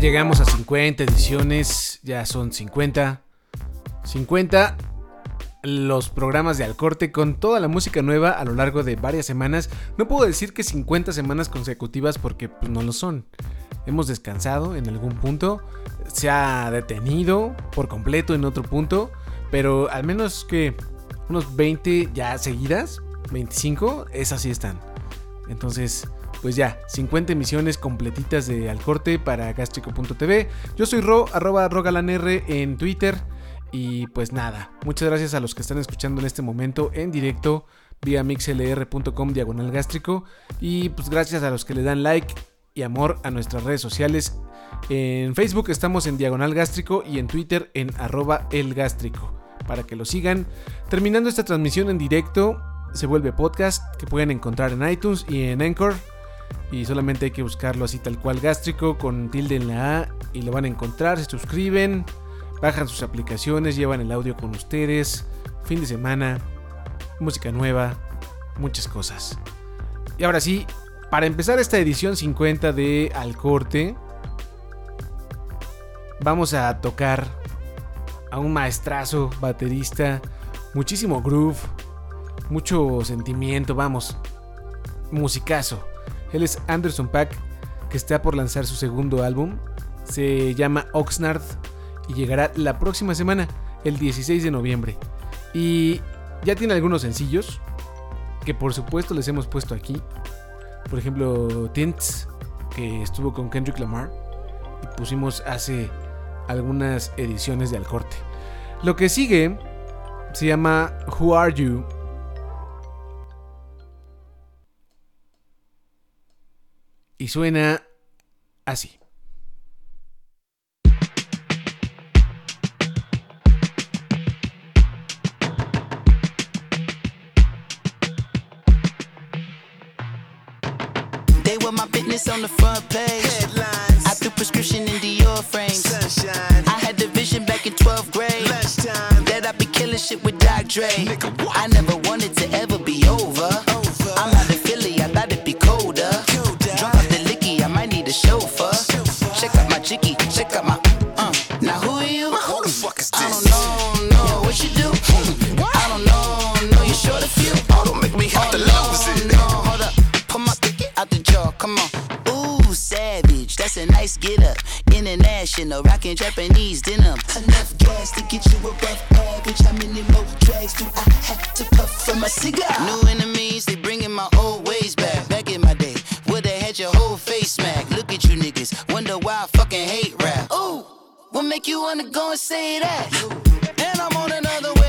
Llegamos a 50 ediciones, ya son 50. 50 los programas de Al Corte con toda la música nueva a lo largo de varias semanas. No puedo decir que 50 semanas consecutivas porque pues, no lo son. Hemos descansado en algún punto, se ha detenido por completo en otro punto, pero al menos que unos 20 ya seguidas, 25, esas sí están. Entonces, pues ya, 50 emisiones completitas de Al Corte para gastrico.tv. Yo soy Ro, arroba rogalanr en Twitter. Y pues nada, muchas gracias a los que están escuchando en este momento en directo vía mixlr.com diagonal gástrico. Y pues gracias a los que le dan like y amor a nuestras redes sociales. En Facebook estamos en diagonal gástrico y en Twitter en arroba el gástrico. Para que lo sigan. Terminando esta transmisión en directo, se vuelve podcast que pueden encontrar en iTunes y en Anchor. Y solamente hay que buscarlo así tal cual gástrico con tilde en la A y lo van a encontrar. Se suscriben, bajan sus aplicaciones, llevan el audio con ustedes. Fin de semana, música nueva, muchas cosas. Y ahora sí, para empezar esta edición 50 de Al Corte, vamos a tocar a un maestrazo baterista, muchísimo groove, mucho sentimiento, vamos, musicazo. Él es Anderson Pack, que está por lanzar su segundo álbum. Se llama Oxnard y llegará la próxima semana, el 16 de noviembre. Y ya tiene algunos sencillos que por supuesto les hemos puesto aquí. Por ejemplo, Tints, que estuvo con Kendrick Lamar y pusimos hace algunas ediciones de Al Corte. Lo que sigue se llama Who Are You y suena así. They were my business on the front page. Headlines. I threw prescription in Dior frames. Sunshine. I had the vision back in 12th grade Lunchtime. that I'd be killing shit with Doc Dre. Nigga, what? I never wanted to ever be over. Chicky, check out my. Uh. Now who are you? Who the fuck is this? I don't know, know what you do. I don't know, know you short a few. Oh, don't make me have to lose it. No, hold up. Pull my dick out the jar. Come on. Ooh, savage. That's a nice get up. International, rockin' Japanese denim. Enough gas to get you above average. How many more drags do I have to puff from my cigar? New enemies, what make you wanna go and say that? And I'm on another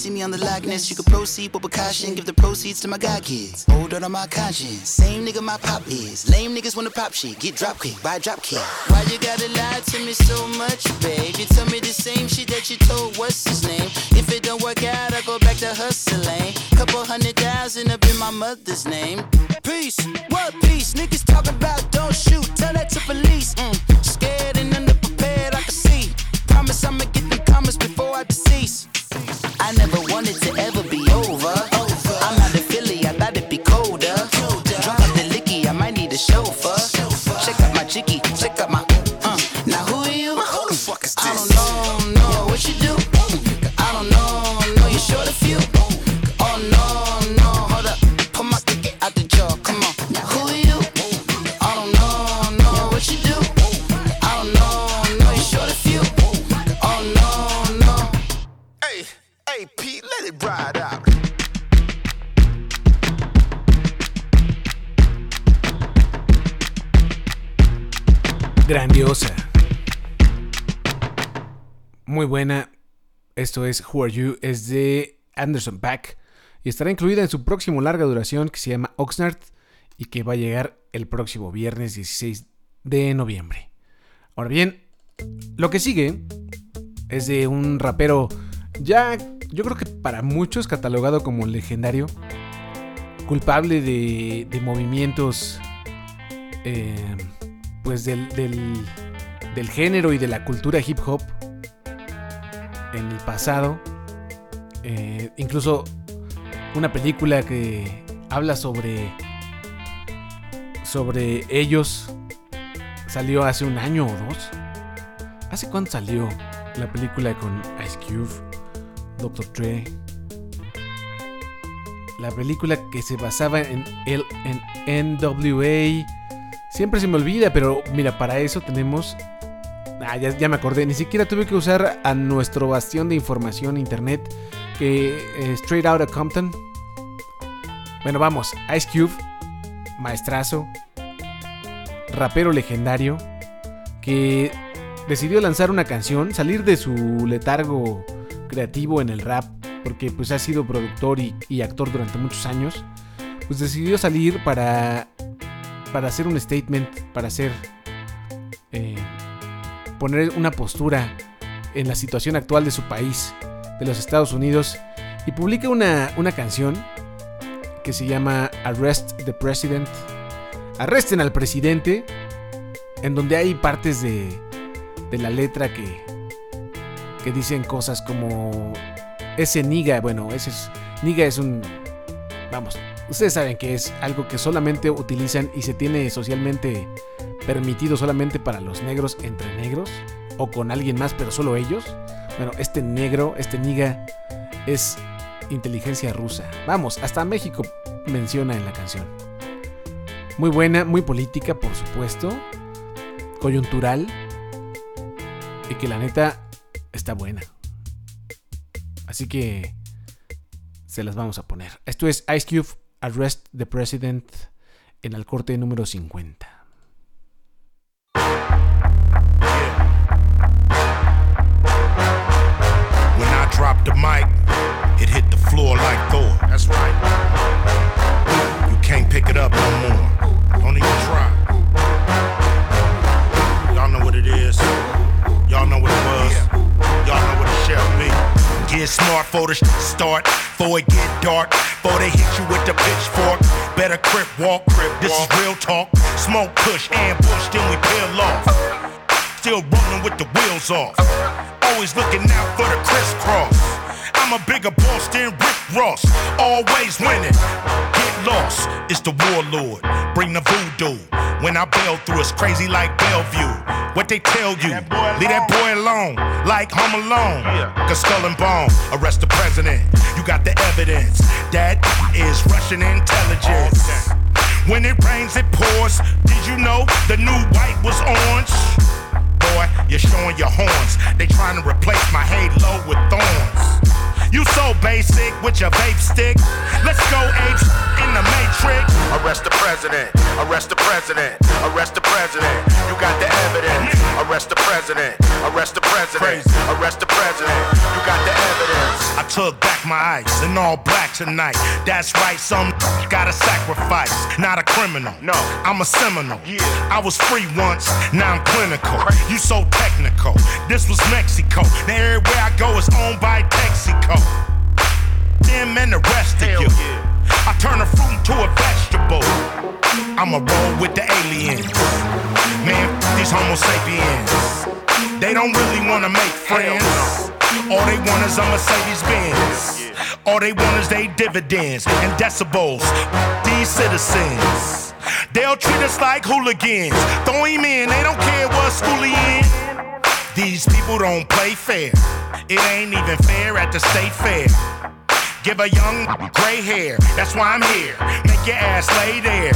see me on the likeness. You can proceed with caution, give the proceeds to my god kids. Hold on to my conscience. Same nigga my pop is. Lame niggas wanna pop shit. Get drop kick, buy drop kick. Why you gotta lie to me so much, babe? You tell me the same shit that you told what's his name. If it don't work out, I go back to hustling. Couple hundred thousand up in my mother's name. Peace, what peace? Niggas talking about don't shoot. Tell that to police. Mm. Scared and underprepared, I can see. Promise I'ma get them comments before I decease. I never wanted to ever be over. I'm out of Philly, I thought it'd be colder. Drunk off the licky, I might need a chauffeur. Check out my chicky, check out my. Muy buena. Esto es Who Are You. Es de Anderson Pack. Y estará incluida en su próximo larga duración que se llama Oxnard. Y que va a llegar el próximo viernes 16 de noviembre. Ahora bien, lo que sigue es de un rapero ya, yo creo que para muchos catalogado como legendario, culpable de, movimientos, eh, pues del, del, género y de la cultura hip hop en el pasado. Eh, incluso una película que habla sobre sobre ellos salió hace un año o dos. ¿Hace cuánto salió la película con Ice Cube, Dr. Dre? La película que se basaba en, el, en NWA. Siempre se me olvida, pero mira, para eso tenemos... Ah, ya, me acordé, ni siquiera tuve que usar a nuestro bastión de información internet, que eh, Straight Outta Compton. Bueno, vamos, Ice Cube, maestrazo, rapero legendario, que decidió lanzar una canción, salir de su letargo creativo en el rap, porque pues ha sido productor y, actor durante muchos años, pues decidió salir para, para hacer un statement, para hacer, eh, poner una postura en la situación actual de su país, de los Estados Unidos, y publica una, una canción que se llama Arrest the President. Arresten al presidente, en donde hay partes de, de la letra que, que dicen cosas como ese niga, bueno, ese es, niga es un, vamos, ustedes saben que es algo que solamente utilizan y se tiene socialmente permitido solamente para los negros entre negros o con alguien más, pero solo ellos. Bueno, este negro, este niga es inteligencia rusa. Vamos, hasta México menciona en la canción. Muy buena, muy política, por supuesto. Coyuntural, y que la neta está buena. Así que se las vamos a poner. Esto es Ice Cube Arrest the President en el corte número 50. Dropped the mic, it hit the floor like Thor. That's right. You can't pick it up no more. Don't even try. Y'all know what it is. Y'all know what it was. Y'all know what it shall be. Get smart for the start, before it get dark, before they hit you with the pitchfork. Better crip walk, crip. This is real talk. Smoke push, ambush, then we peel off. Still rolling with the wheels off. Always looking out for the crisscross. I'm a bigger boss than Rick Ross. Always winning. Get lost. It's the warlord. Bring the voodoo. When I bail through, it's crazy like Bellevue. What they tell you, leave that boy alone, like Home Alone. Yeah. Cause skull and bone, arrest the president. You got the evidence. That is Russian intelligence. When it rains, it pours. Did you know the new white was orange? Boy, you're showing your horns. They trying to replace my halo with thorns. You so basic with your vape stick. Let's go apes in the matrix. Arrest the president. Arrest the president. Arrest the president. You got the evidence. Arrest the president. Arrest the president. Arrest the president. You got the evidence. I took back my ice in all black tonight. That's right, some gotta sacrifice. Not a criminal. No, I'm a seminal. Yeah. I was free once, now I'm clinical. You so technical. This was Mexico. Now everywhere I go is owned by Texaco them and the rest of you. I turn a fruit into a vegetable. I'ma roll with the aliens. Man, these Homo sapiens. They don't really wanna make friends. All they want is a Mercedes Benz. All they want is they dividends and decibels. These citizens, they'll treat us like hooligans. Throw him in, they don't care what school he in. These people don't play fair. It ain't even fair at the state fair. Give a young gray hair, that's why I'm here. Make your ass lay there.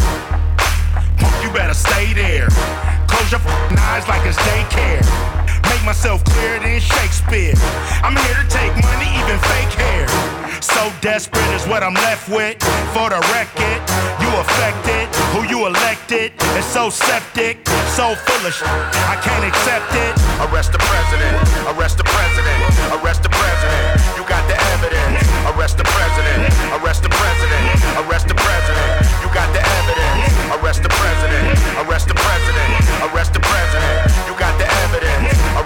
You better stay there. Close your eyes like it's daycare. Make myself clearer than Shakespeare. I'm here to take money, even fake hair. So desperate is what I'm left with. For the record, you affected. Who you elected is so septic, so foolish. I can't accept it. Arrest the president. Arrest the president. Arrest the president. You got the evidence. Arrest the president. Arrest the president. Arrest the president. You got the evidence. Arrest the president. Arrest the president. Arrest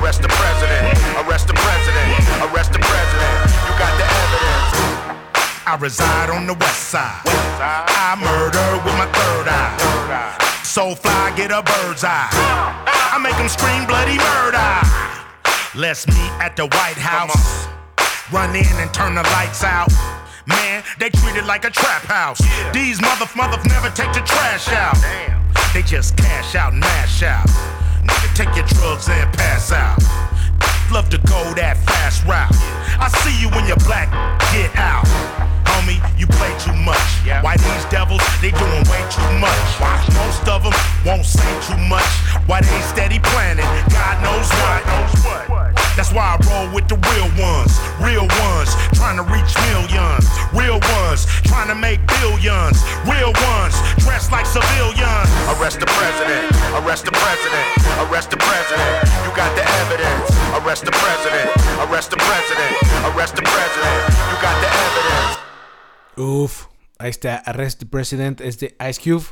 Arrest the president. Arrest the president. Arrest the president. You got the evidence. I reside on the west side. West side. I murder with my third eye. Third eye. So fly, get a bird's eye. Ah. I make them scream bloody murder. Let's meet at the White House. Run in and turn the lights out. Man, they treat it like a trap house. Yeah. These mother mother never take the trash out. Damn. They just cash out and mash out. Take your drugs and pass out. Love to go that fast route. I see you when you're black, get out. Homie, you play too much. Why these devils, they doing way too much. Why Most of them won't say too much. Why they steady planning, God knows what. That's why I roll with the real ones, real ones, trying to reach millions, real ones, trying to make billions, real ones, dressed like civilians. Arrest the president, arrest the president, arrest the president. You got the evidence. Arrest the president, arrest the president, arrest the president. You got the evidence. Uf, ahí está Arrest the President, es de Ice Cube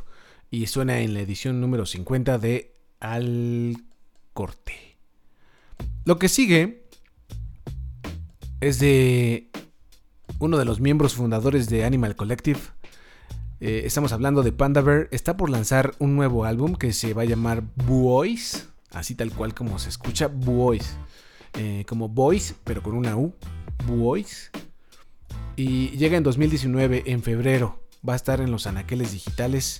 y suena en la edición número 50 de Al Corte. Lo que sigue es de uno de los miembros fundadores de Animal Collective. Eh, estamos hablando de Panda Bear. Está por lanzar un nuevo álbum que se va a llamar Boys. Así tal cual como se escucha, Boys. Eh, como Boys, pero con una U. Boys. Y llega en 2019, en febrero. Va a estar en los anaqueles digitales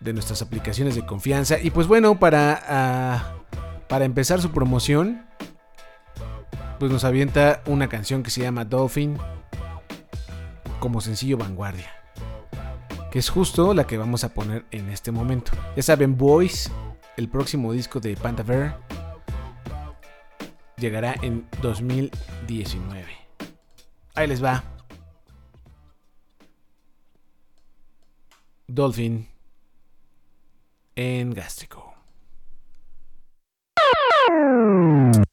de nuestras aplicaciones de confianza. Y pues bueno, para ah, para empezar su promoción, pues nos avienta una canción que se llama Dolphin como sencillo vanguardia. Que es justo la que vamos a poner en este momento. Ya saben, Boys, el próximo disco de Panther llegará en 2019. Ahí les va. Dolphin en gástrico. Mmm.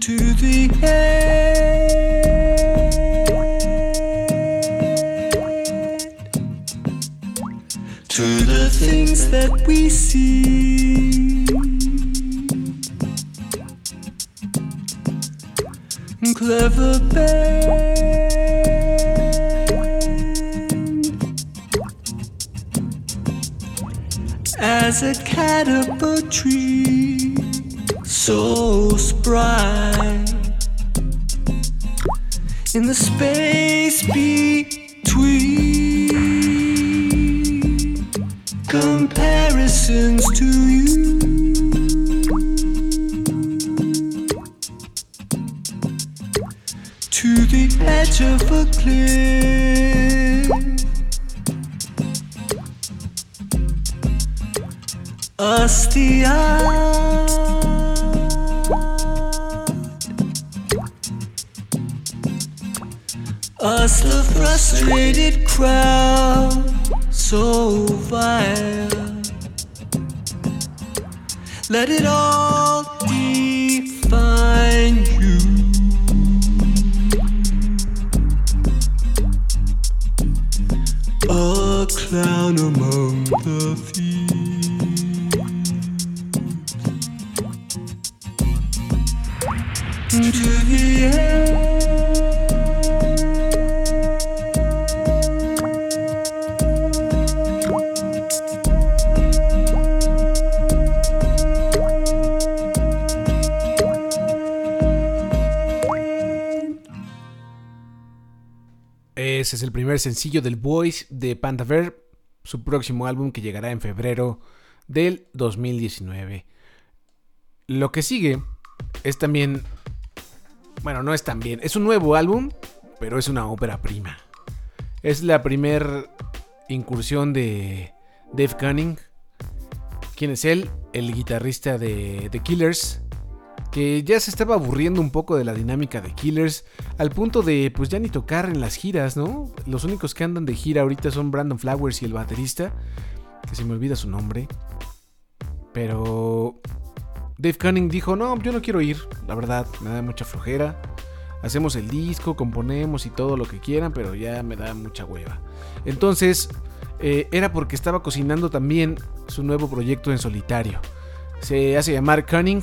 To the end Ese es el primer sencillo del Boys de Panda Bear, su próximo álbum que llegará en febrero del 2019. Lo que sigue es también, bueno, no es también, es un nuevo álbum, pero es una ópera prima. Es la primer incursión de Dave Cunning. ¿Quién es él? El guitarrista de The Killers, que ya se estaba aburriendo un poco de la dinámica de Killers, al punto de pues ya ni tocar en las giras, ¿no? Los únicos que andan de gira ahorita son Brandon Flowers y el baterista, que se me olvida su nombre. Pero Dave Cunning dijo, no, yo no quiero ir, la verdad, me da mucha flojera. Hacemos el disco, componemos y todo lo que quieran, pero ya me da mucha hueva. Entonces, eh, era porque estaba cocinando también su nuevo proyecto en solitario. Se hace llamar Cunning,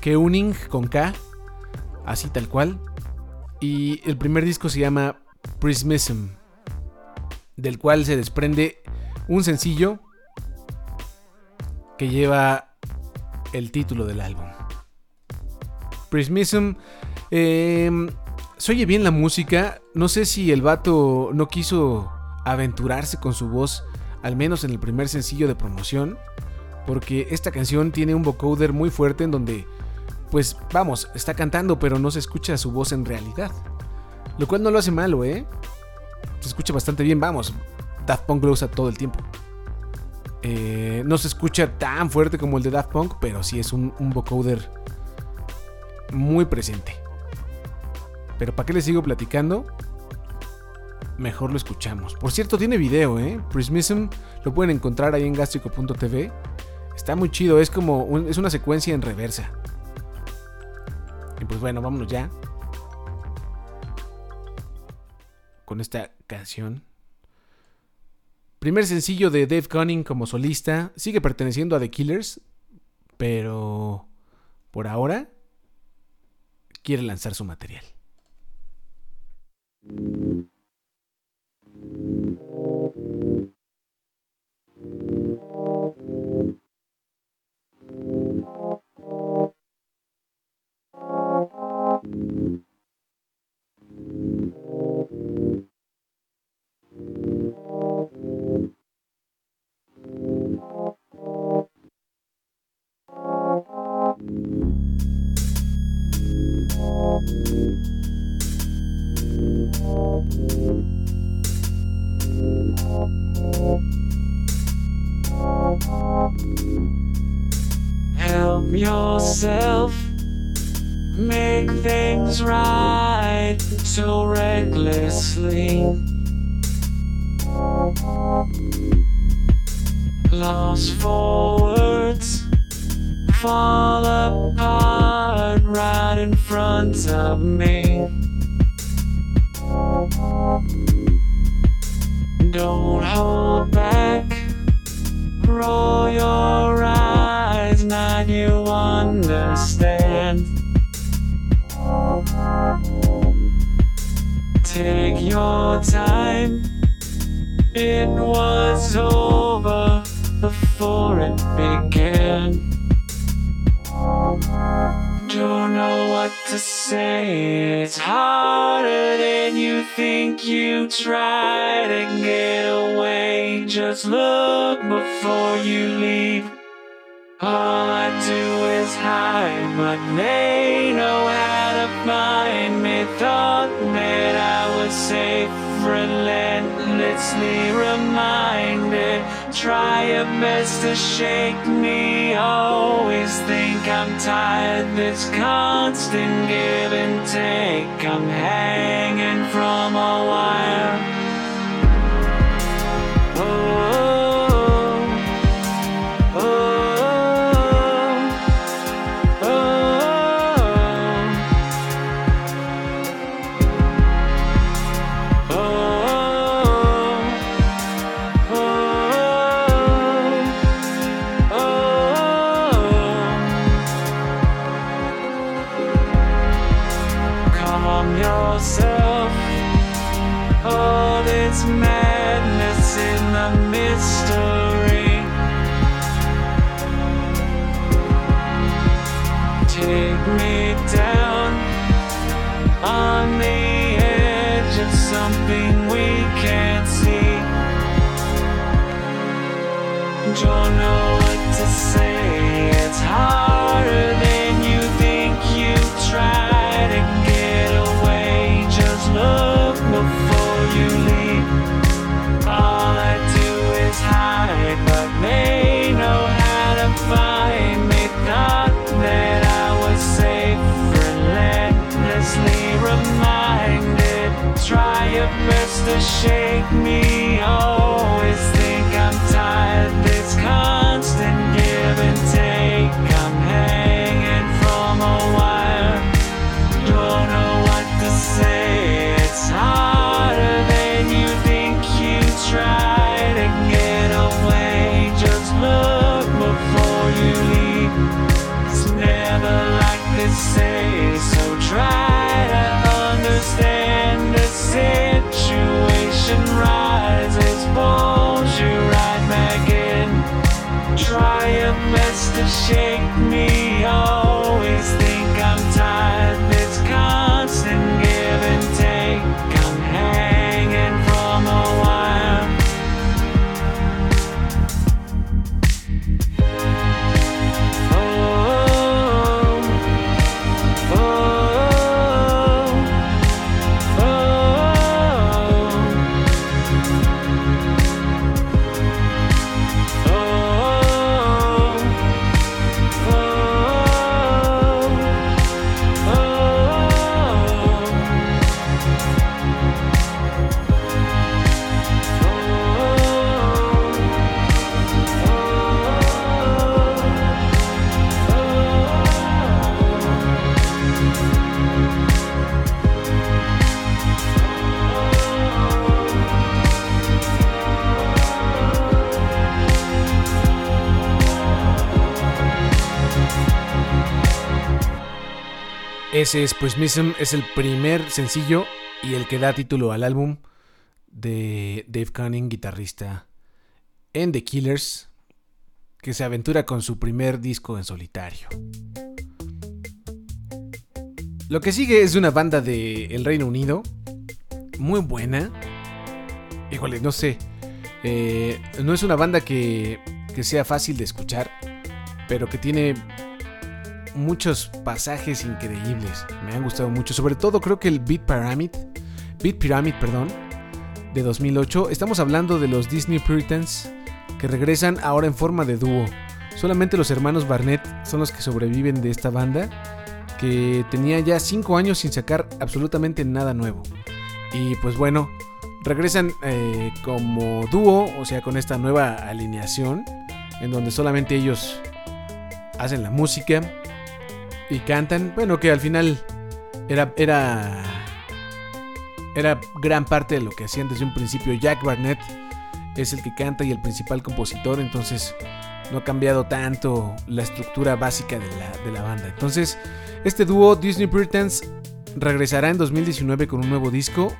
Keuning con K, así tal cual. Y el primer disco se llama Prismism, del cual se desprende un sencillo que lleva el título del álbum. Prismism. Eh, se oye bien la música. No sé si el vato no quiso aventurarse con su voz, al menos en el primer sencillo de promoción. Porque esta canción tiene un vocoder muy fuerte en donde, pues vamos, está cantando, pero no se escucha su voz en realidad. Lo cual no lo hace malo, ¿eh? Se escucha bastante bien, vamos. Daft Punk lo usa todo el tiempo. Eh, no se escucha tan fuerte como el de Daft Punk, pero sí es un, vocoder muy presente. Pero ¿para qué les sigo platicando? Mejor lo escuchamos. Por cierto, tiene video, ¿eh? Prismism lo pueden encontrar ahí en gastrico.tv. Está muy chido, es como es una secuencia en reversa. Y pues bueno, vámonos ya. Con esta canción. Primer sencillo de Dave Cunning como solista. Sigue perteneciendo a The Killers. Pero por ahora quiere lanzar su material. Help yourself. Make things right so recklessly. Lost for words. Fall apart right in front of me. Don't hold back. Roll your eyes, now you understand. Take your time. It was over before it began. Don't know what to say. It's harder than you think. You try to get away. Just look before you leave. All I do is hide, my they Relentlessly reminded. try your best to shake me. Always think I'm tired. This constant give and take. I'm hanging from a wire. To shake best to shake me. Always Ese es Prismism, es el primer sencillo y el que da título al álbum de Dave Cunning, guitarrista en The Killers, que se aventura con su primer disco en solitario. Lo que sigue es de una banda del Reino Unido, muy buena. Híjole, no sé. eh, no es una banda que, que sea fácil de escuchar, pero que tiene muchos pasajes increíbles. Me han gustado mucho. Sobre todo creo que el Beat Pyramid. Beat Pyramid, perdón. De 2008. Estamos hablando de los Disney Puritans. Que regresan ahora en forma de dúo. Solamente los hermanos Barnett son los que sobreviven de esta banda. Que tenía ya 5 años sin sacar absolutamente nada nuevo. Y pues bueno. Regresan eh, como dúo. O sea, con esta nueva alineación. En donde solamente ellos hacen la música y cantan. Bueno, que al final era, era, era gran parte de lo que hacían desde un principio. Jack Barnett es el que canta y el principal compositor, entonces no ha cambiado tanto la estructura básica de la, de la banda. Entonces, este dúo Disney Puritans regresará en 2019 con un nuevo disco.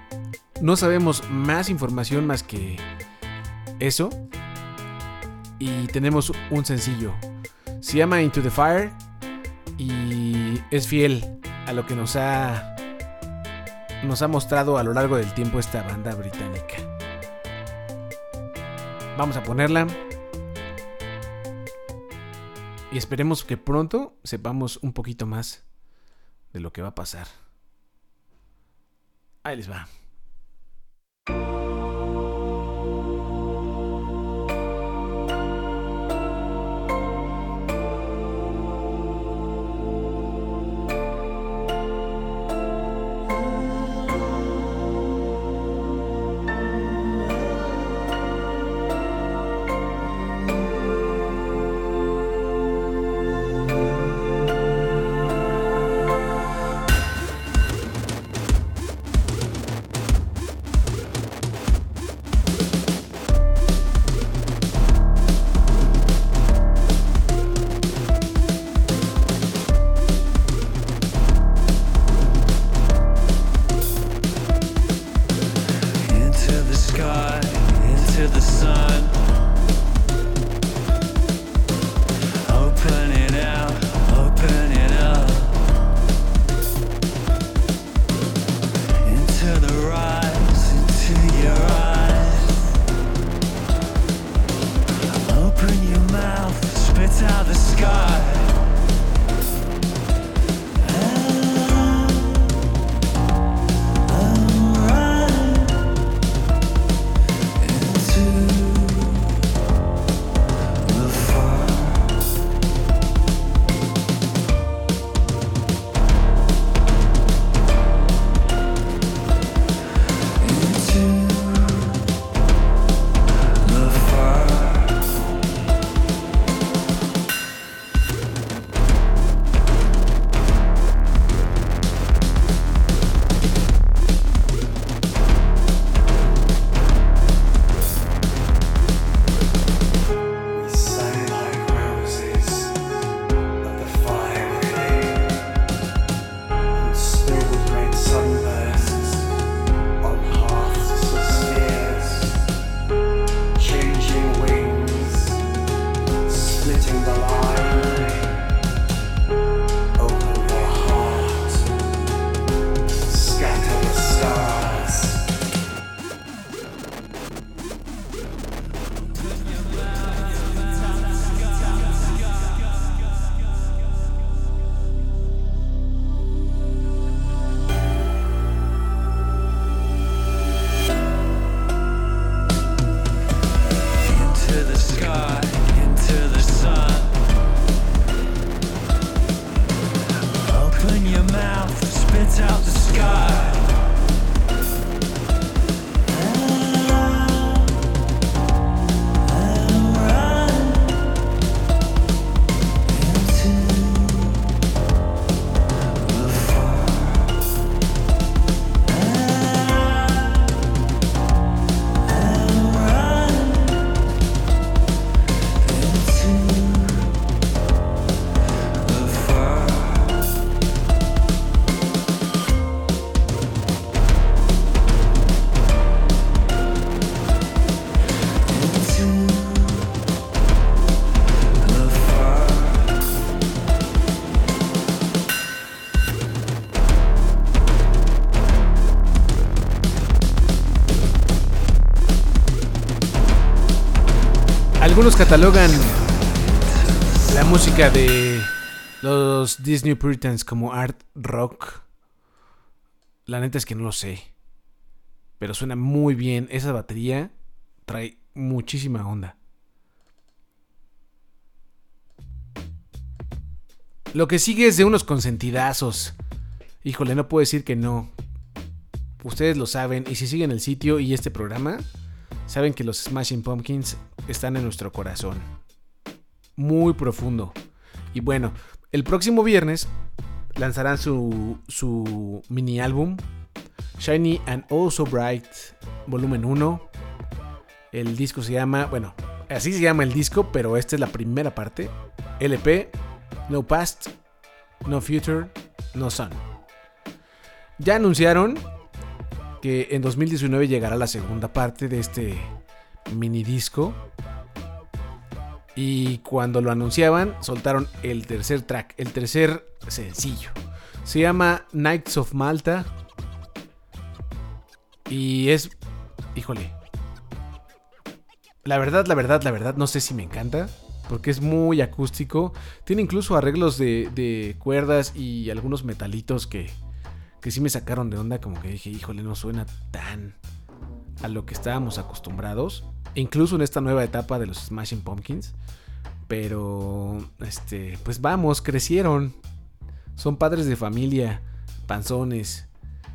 No sabemos más información más que eso. Y tenemos un sencillo. Se llama Into the Fire y es fiel a lo que nos ha nos ha mostrado a lo largo del tiempo esta banda británica. Vamos a ponerla y esperemos que pronto sepamos un poquito más de lo que va a pasar. Ahí les va. Algunos catalogan la música de los Disney Puritans como art rock. La neta es que no lo sé. Pero suena muy bien. Esa batería trae muchísima onda. Lo que sigue es de unos consentidazos. Híjole, no puedo decir que no. Ustedes lo saben. Y si siguen el sitio y este programa, saben que los Smashing Pumpkins están en nuestro corazón. Muy profundo. Y bueno, el próximo viernes lanzarán su, su mini álbum Shiny and Oh So Bright volumen 1. El disco se llama, bueno, así se llama el disco, pero esta es la primera parte. LP, No Past, No Future, No Sun. Ya anunciaron que en 2019 llegará la segunda parte de este mini disco. Y cuando lo anunciaban, soltaron el tercer track, el tercer sencillo. Se llama Knights of Malta. Y es. Híjole. La verdad, la verdad, la verdad, no sé si me encanta. Porque es muy acústico. Tiene incluso arreglos de, de cuerdas y algunos metalitos que, que sí me sacaron de onda. Como que dije, híjole, no suena tan a lo que estábamos acostumbrados. Incluso en esta nueva etapa de los Smashing Pumpkins. Pero, este, pues vamos, crecieron. Son padres de familia, panzones.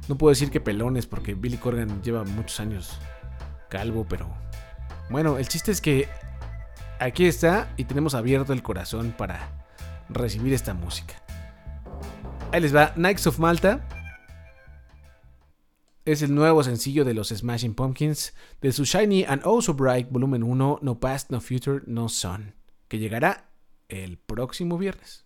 No puedo decir que pelones porque Billy Corgan lleva muchos años calvo, pero... Bueno, el chiste es que aquí está y tenemos abierto el corazón para recibir esta música. Ahí les va, Knights of Malta. Es el nuevo sencillo de los Smashing Pumpkins de su Shiny and Oh So Bright volumen 1, No Past, No Future, No Sun, que llegará el próximo viernes.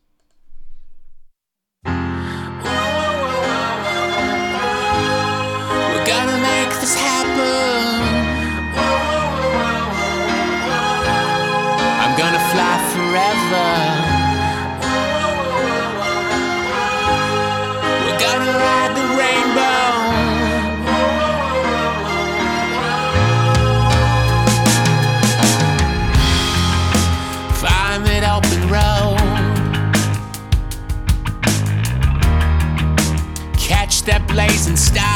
blazing style.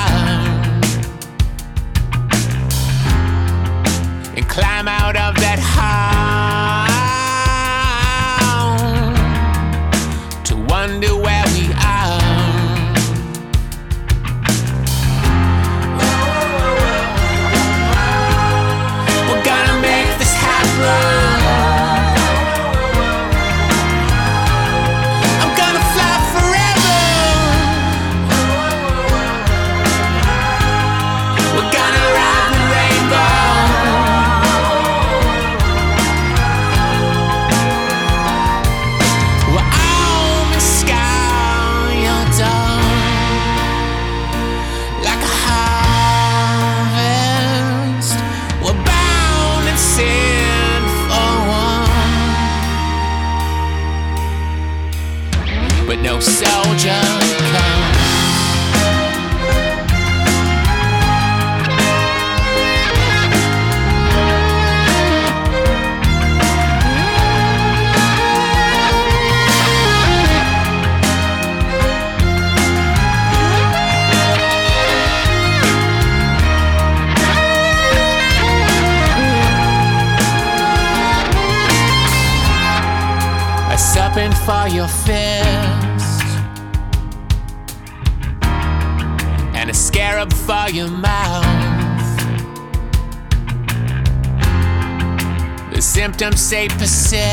say Pacific.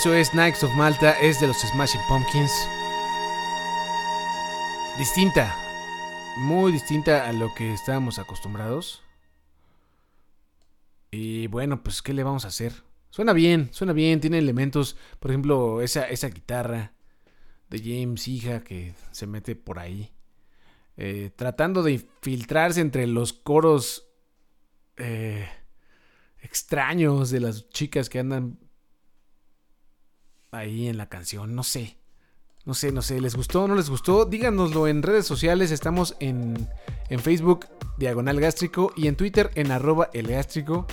Eso es Knights of Malta, es de los Smashing Pumpkins. Distinta, muy distinta a lo que estábamos acostumbrados. Y bueno, pues ¿qué le vamos a hacer? Suena bien, suena bien, tiene elementos, por ejemplo, esa, esa guitarra de James Hija que se mete por ahí. eh, tratando de infiltrarse entre los coros eh, extraños de las chicas que andan ahí en la canción. No sé. No sé, no sé. ¿Les gustó o no les gustó? Díganoslo en redes sociales. Estamos en, en Facebook, Diagonal Gástrico, y en Twitter, en arroba el gástrico.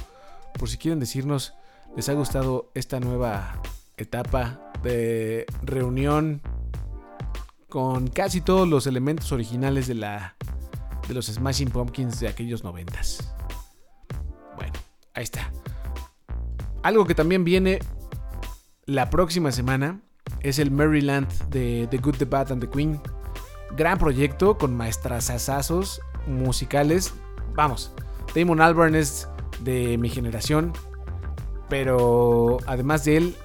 Por si quieren decirnos, les ha gustado esta nueva etapa de reunión con casi todos los elementos originales de la de los Smashing Pumpkins de aquellos noventas. Bueno, ahí está. Algo que también viene la próxima semana es el Maryland de The Good, The Bad and The Queen. Gran proyecto con maestrazazos musicales. Vamos, Damon Albarn es de mi generación. Pero además de él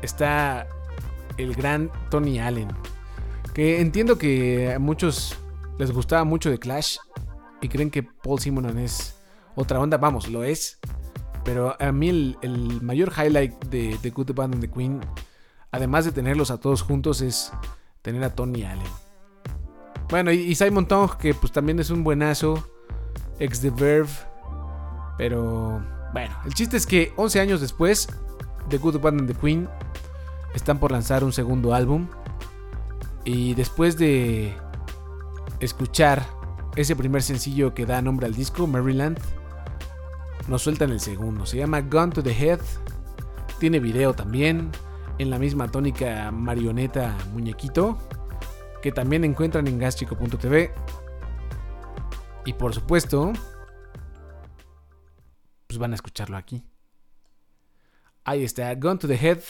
está el gran Tony Allen. Que entiendo que a muchos les gustaba mucho de Clash y creen que Paul Simonon es otra onda. Vamos, lo es. Pero a mí el, mayor highlight de The Good, The Bad and The Queen, además de tenerlos a todos juntos, es tener a Tony Allen. Bueno, y, y Simon Tong, que pues también es un buenazo, ex The Verve. Pero bueno, el chiste es que 11 años después, The Good, The Bad and The Queen están por lanzar un segundo álbum. Y después de escuchar ese primer sencillo que da nombre al disco, Maryland, nos sueltan el segundo. Se llama Gun to the Head. Tiene video también. En la misma tónica marioneta muñequito. que también encuentran en gaschico.tv. Y por supuesto, pues van a escucharlo aquí. Ahí está, Gone to the Head.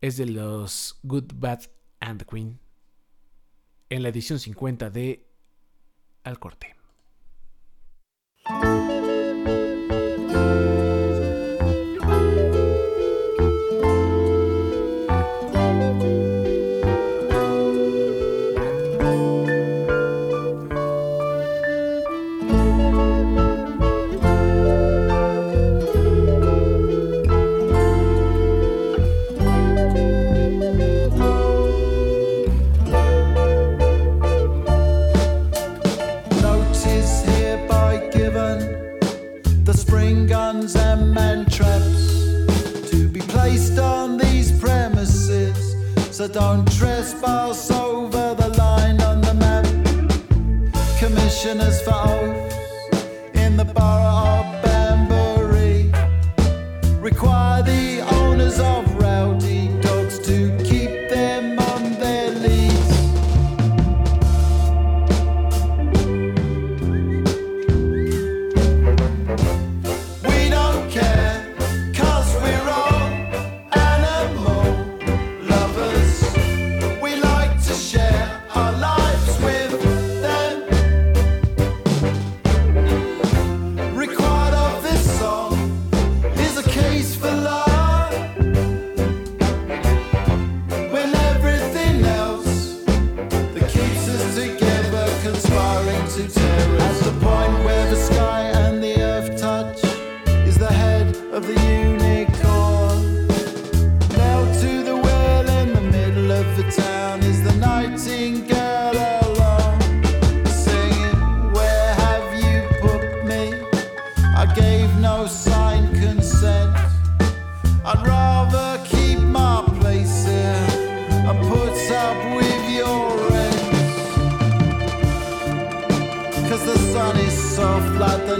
Es de los Good, Bad and the Queen. En la edición 50 de Al Corte.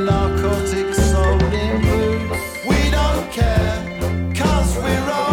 Soft narcotics sold in boots. We don't care, cause we're all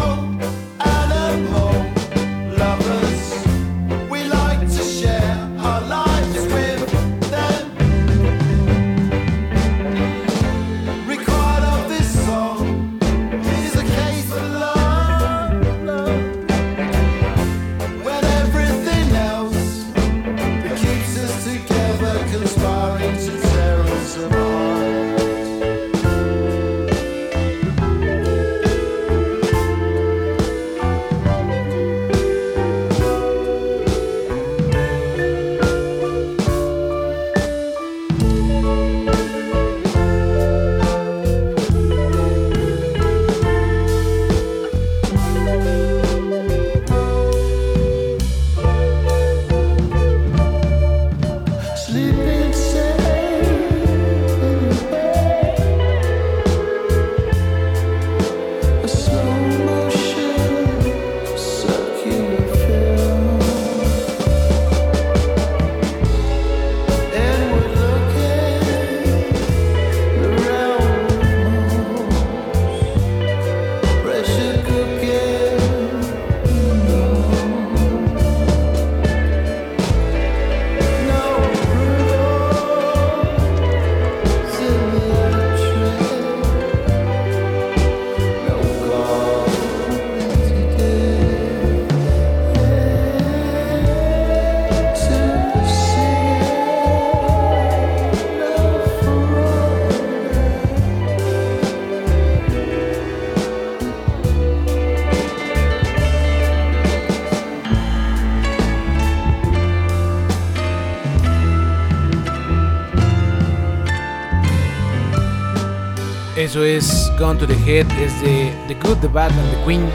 Eso es Gone to the Head, es de The Good, The Bad and The Queen.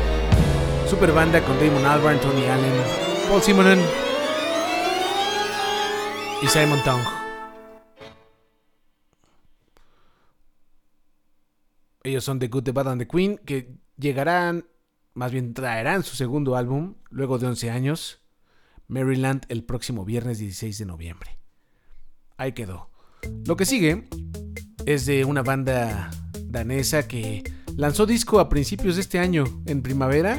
Super banda con Damon Albarn, Tony Allen, Paul Simonon y Simon Tong. Ellos son The Good, The Bad and The Queen, que llegarán, más bien traerán su segundo álbum luego de 11 años, Maryland, el próximo viernes 16 de noviembre. Ahí quedó. Lo que sigue es de una banda danesa que lanzó disco a principios de este año, en primavera.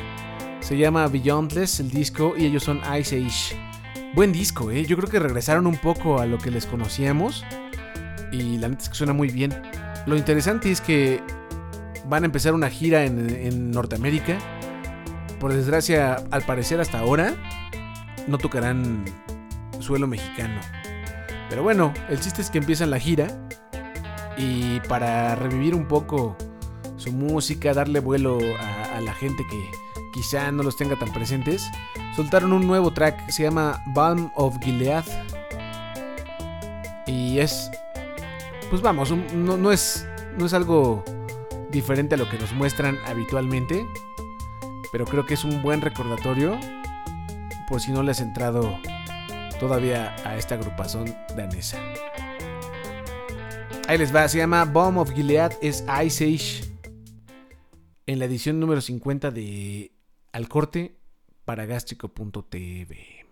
Se llama Beyondless el disco y ellos son Ice Age. Buen disco, ¿eh? Yo creo que regresaron un poco a lo que les conocíamos. Y la neta es que suena muy bien. Lo interesante es que van a empezar una gira en, en Norteamérica. Por desgracia, al parecer hasta ahora, no tocarán suelo mexicano. Pero bueno, el chiste es que empiezan la gira. Y para revivir un poco su música, darle vuelo a, la gente que quizá no los tenga tan presentes, soltaron un nuevo track, se llama Balm of Gilead. Y es, pues vamos, no, no es, no es algo diferente a lo que nos muestran habitualmente, pero creo que es un buen recordatorio por si no le has entrado todavía a esta agrupación danesa. Ahí les va, se llama Bomb of Gilead, es Ice Age. En la edición número 50 de Al Corte para gástrico.tv.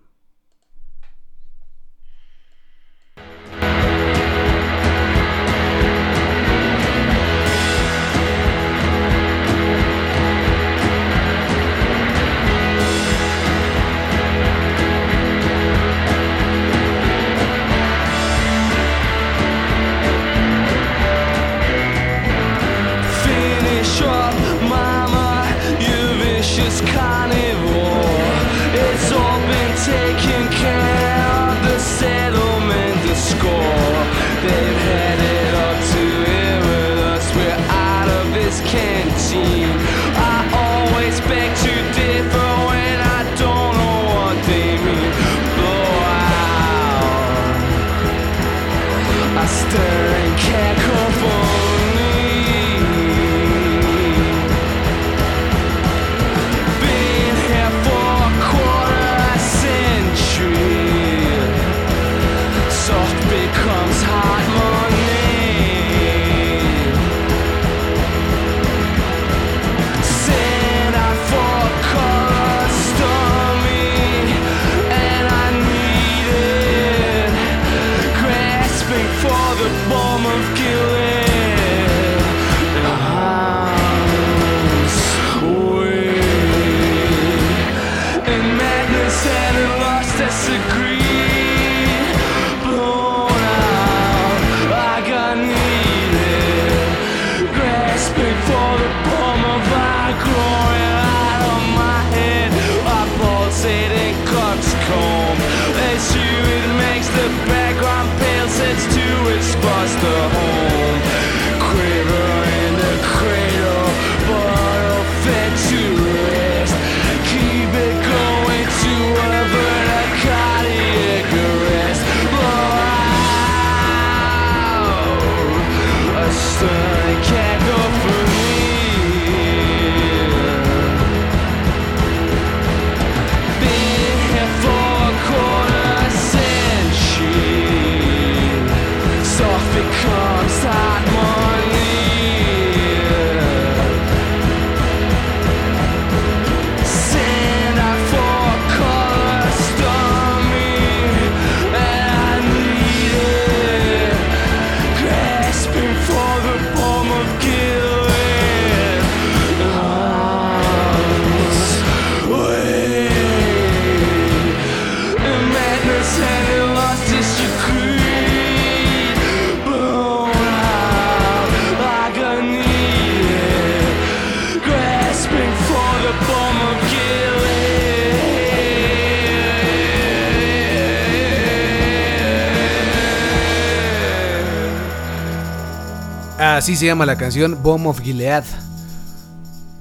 Así se llama la canción Bomb of Gilead.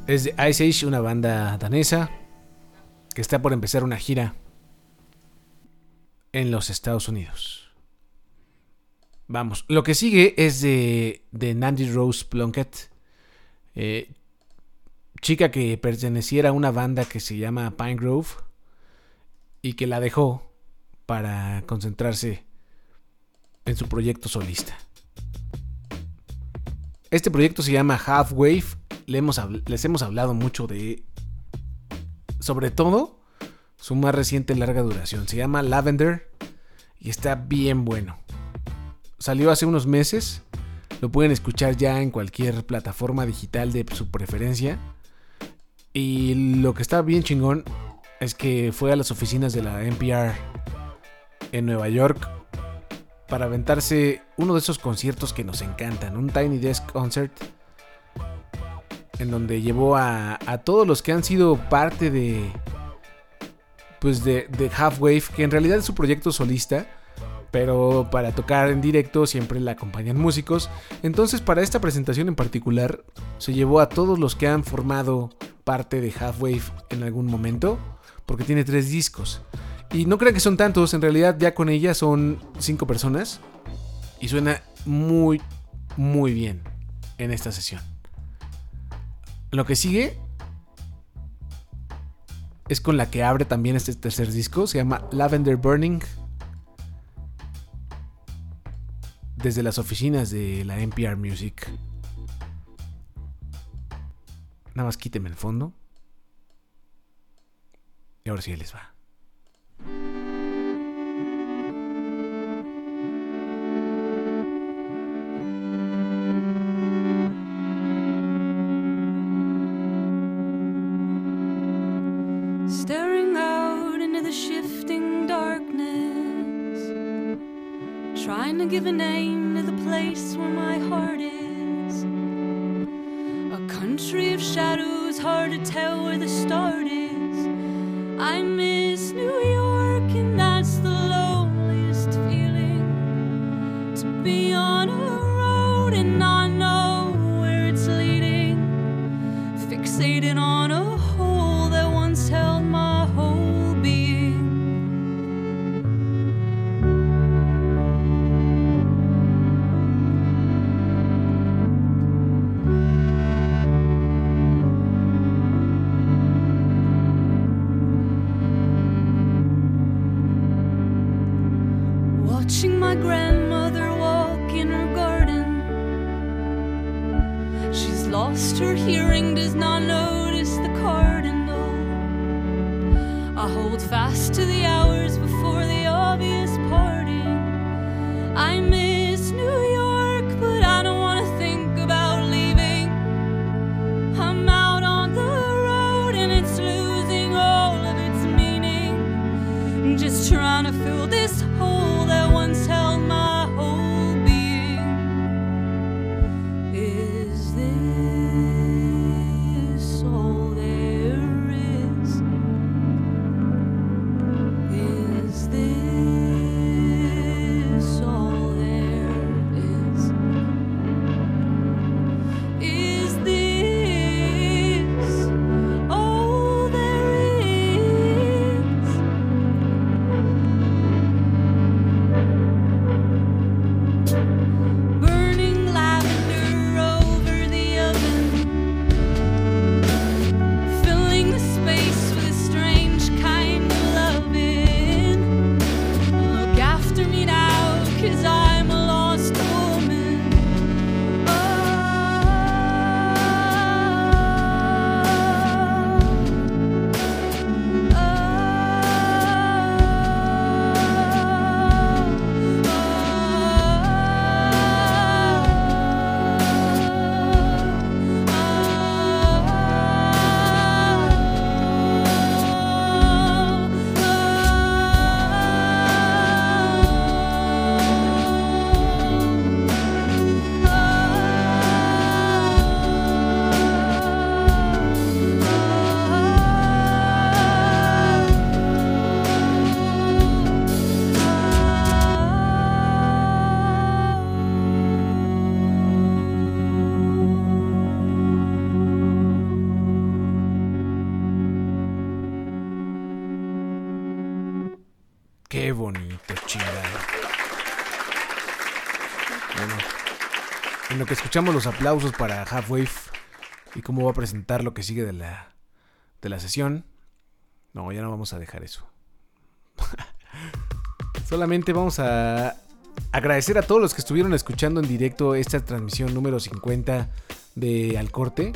Es de Ice Age, una banda danesa que está por empezar una gira en los Estados Unidos. Vamos, lo que sigue es de, de Nandy Rose Plunkett, eh, chica que perteneciera a una banda que se llama Pine Grove y que la dejó para concentrarse en su proyecto solista. Este proyecto se llama Half Wave. Les hemos hablado mucho de. Sobre todo, su más reciente larga duración. Se llama Lavender. Y está bien bueno. Salió hace unos meses. Lo pueden escuchar ya en cualquier plataforma digital de su preferencia. Y lo que está bien chingón es que fue a las oficinas de la NPR en Nueva York para aventarse uno de esos conciertos que nos encantan, un Tiny Desk Concert, en donde llevó a, todos los que han sido parte de, pues de, de Half Wave, que en realidad es su proyecto solista, pero para tocar en directo siempre le acompañan músicos. Entonces para esta presentación en particular se llevó a todos los que han formado parte de Half Wave en algún momento, porque tiene tres discos. Y no crean que son tantos, en realidad ya con ella son cinco personas. Y suena muy, muy bien en esta sesión. Lo que sigue es con la que abre también este tercer disco. Se llama Lavender Burning. Desde las oficinas de la NPR Music. Nada más quíteme el fondo. Y ahora sí les va. Staring out into the shifting darkness, trying to give a name to the place where my heart is. A country of shadows, hard to tell where the start is. I miss escuchamos los aplausos para Halfwave y cómo va a presentar lo que sigue de la, de la sesión. No, ya no vamos a dejar eso. Solamente vamos a agradecer a todos los que estuvieron escuchando en directo esta transmisión número 50 de Al Corte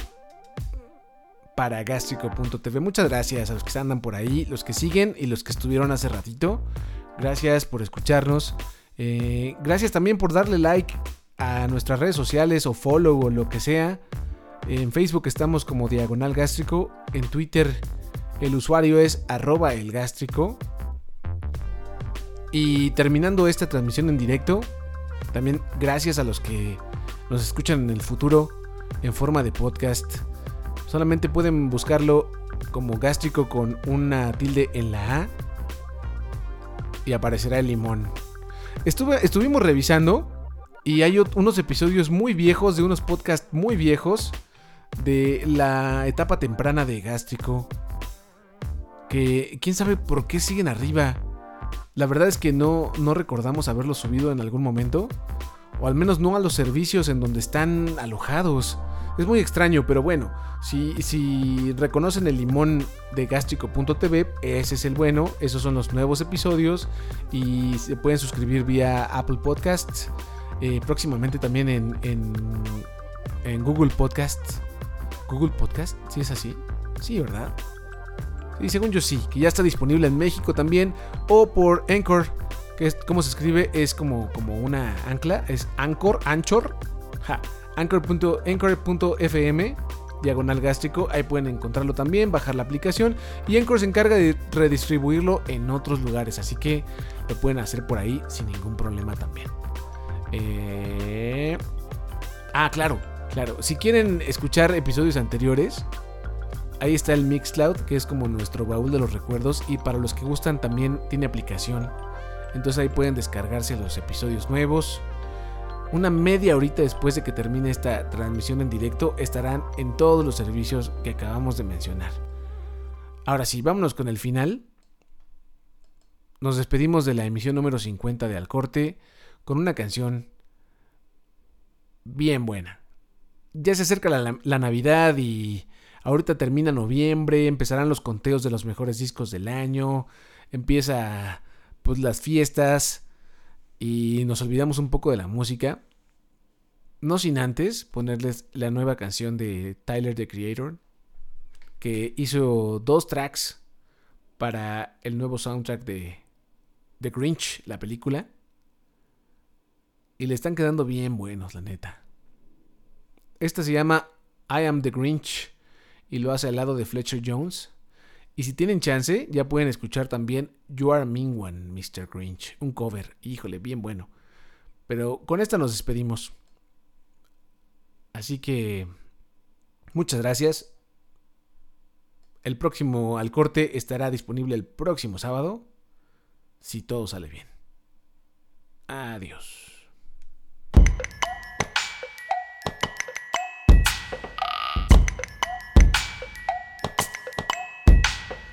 para gastrico.tv. Muchas gracias a los que andan por ahí, los que siguen y los que estuvieron hace ratito. Gracias por escucharnos. Eh, gracias también por darle like a nuestras redes sociales o follow o lo que sea. En Facebook estamos como Diagonal Gástrico. En Twitter el usuario es arroba el gástrico. Y terminando esta transmisión en directo, también gracias a los que nos escuchan en el futuro en forma de podcast. Solamente pueden buscarlo como gástrico con una tilde en la A y aparecerá el limón. Estuve, estuvimos revisando y hay unos episodios muy viejos de unos podcasts muy viejos de la etapa temprana de gástrico que quién sabe por qué siguen arriba. La verdad es que no, no recordamos haberlo subido en algún momento. O al menos no a los servicios en donde están alojados. Es muy extraño, pero bueno. Si, si reconocen el limón de gástrico.tv, ese es el bueno. Esos son los nuevos episodios. Y se pueden suscribir vía Apple Podcasts. Eh, próximamente también en, en, Google Podcasts. Google Podcast, ¿sí es así? Sí, ¿verdad? Sí, según yo sí, que ya está disponible en México también. O por Anchor, que es como se escribe, es como, como una ancla, es Anchor, Anchor, ja, Anchor.fm, diagonal gástrico, ahí pueden encontrarlo también, bajar la aplicación. Y Anchor se encarga de redistribuirlo en otros lugares, así que lo pueden hacer por ahí sin ningún problema también. Eh, Ah, claro, claro. Si quieren escuchar episodios anteriores, ahí está el Mixcloud, que es como nuestro baúl de los recuerdos. Y para los que gustan también tiene aplicación. Entonces ahí pueden descargarse los episodios nuevos. Una media horita después de que termine esta transmisión en directo, estarán en todos los servicios que acabamos de mencionar. Ahora sí, vámonos con el final. Nos despedimos de la emisión número 50 de Al Corte con una canción bien buena. Ya se acerca la, Navidad y ahorita termina noviembre, empezarán los conteos de los mejores discos del año, empieza pues las fiestas y nos olvidamos un poco de la música. No sin antes ponerles la nueva canción de Tyler the Creator, que hizo dos tracks para el nuevo soundtrack de The Grinch, la película. Y le están quedando bien buenos, la neta. Esta se llama I Am the Grinch y lo hace al lado de Fletcher Jones. Y si tienen chance, ya pueden escuchar también You Are a Mean One, Mr. Grinch. Un cover, híjole, bien bueno. Pero con esta nos despedimos. Así que muchas gracias. El próximo al corte estará disponible el próximo sábado, si todo sale bien. Adiós.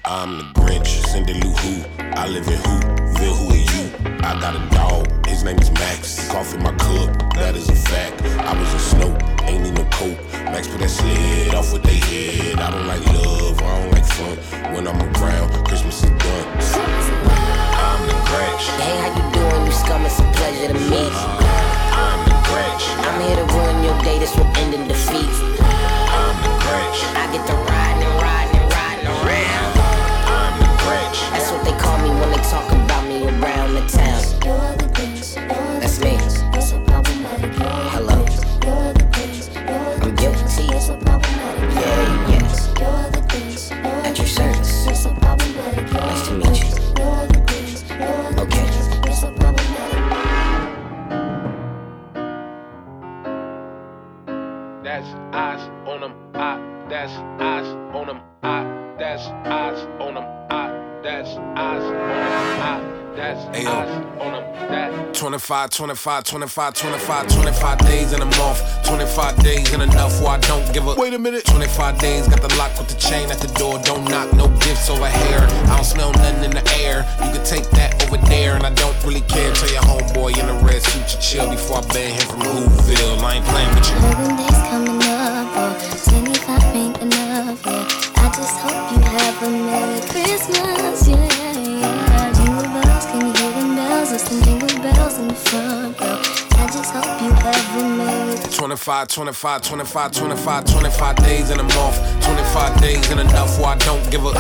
I'm the Grinch, Cindy Lou Who. I live in who? Whoville, who are you? I got a dog, his name is Max. He cough in my cup, that is a fact. I was a snow, ain't need no coke. Max put that sled off with they head. I don't like love, I don't like fun. When I'm around, Christmas is done. I'm the Grinch. Hey, how you doing? You scum, it's a pleasure to meet. you. I'm the Grinch. I'm here to ruin your day, this will end in defeat. I'm the Grinch. I get to call me when they talk about me around the town. That's me. Hello. I'm guilty. Yeah, 25, 25, 25, 25, 25 days in a month. 25 days ain't enough where I don't give a. Wait a minute. 25 days, got the lock with the chain at the door. Don't knock, no gifts over here. I don't smell nothing in the air. You can take that over there, and I don't really care. Tell your homeboy in the red suit to chill before I ban him from Whoville. I ain't playing with you. Eleven days coming 25, 25, 25, 25, 25 days in a month. 25 days ain't enough where I don't give a.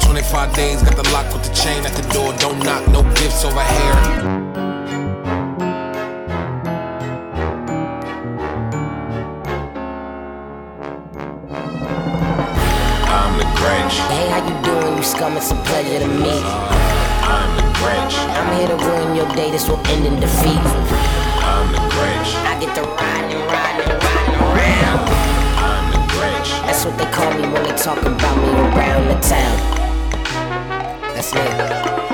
25 days, got the lock with the chain at the door. Don't knock, no gifts over here. I'm the Grinch. Hey, how you doing? You scum, it's a pleasure to meet. I'm the Grinch. I'm here to ruin your day, this will end in defeat. I'm the Grinch. I get to ride and ride and ride around. I'm the Grinch. That's what they call me when they talk about me around the town. That's me.